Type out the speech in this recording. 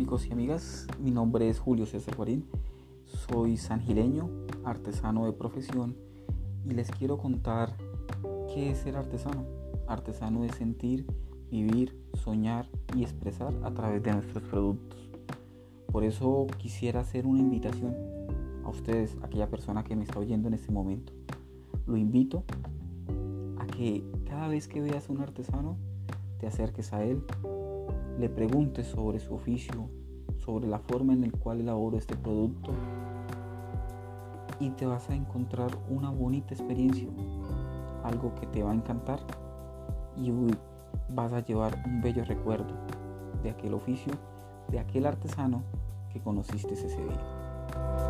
amigos y amigas, mi nombre es Julio César Guarín, soy sangileño, artesano de profesión y les quiero contar qué es ser artesano. Artesano es sentir, vivir, soñar y expresar a través de nuestros productos. Por eso quisiera hacer una invitación a ustedes, a aquella persona que me está oyendo en este momento. Lo invito a que cada vez que veas a un artesano, te acerques a él, le preguntes sobre su oficio, sobre la forma en la cual elaboro este producto y te vas a encontrar una bonita experiencia, algo que te va a encantar y vas a llevar un bello recuerdo de aquel oficio, de aquel artesano que conociste ese día.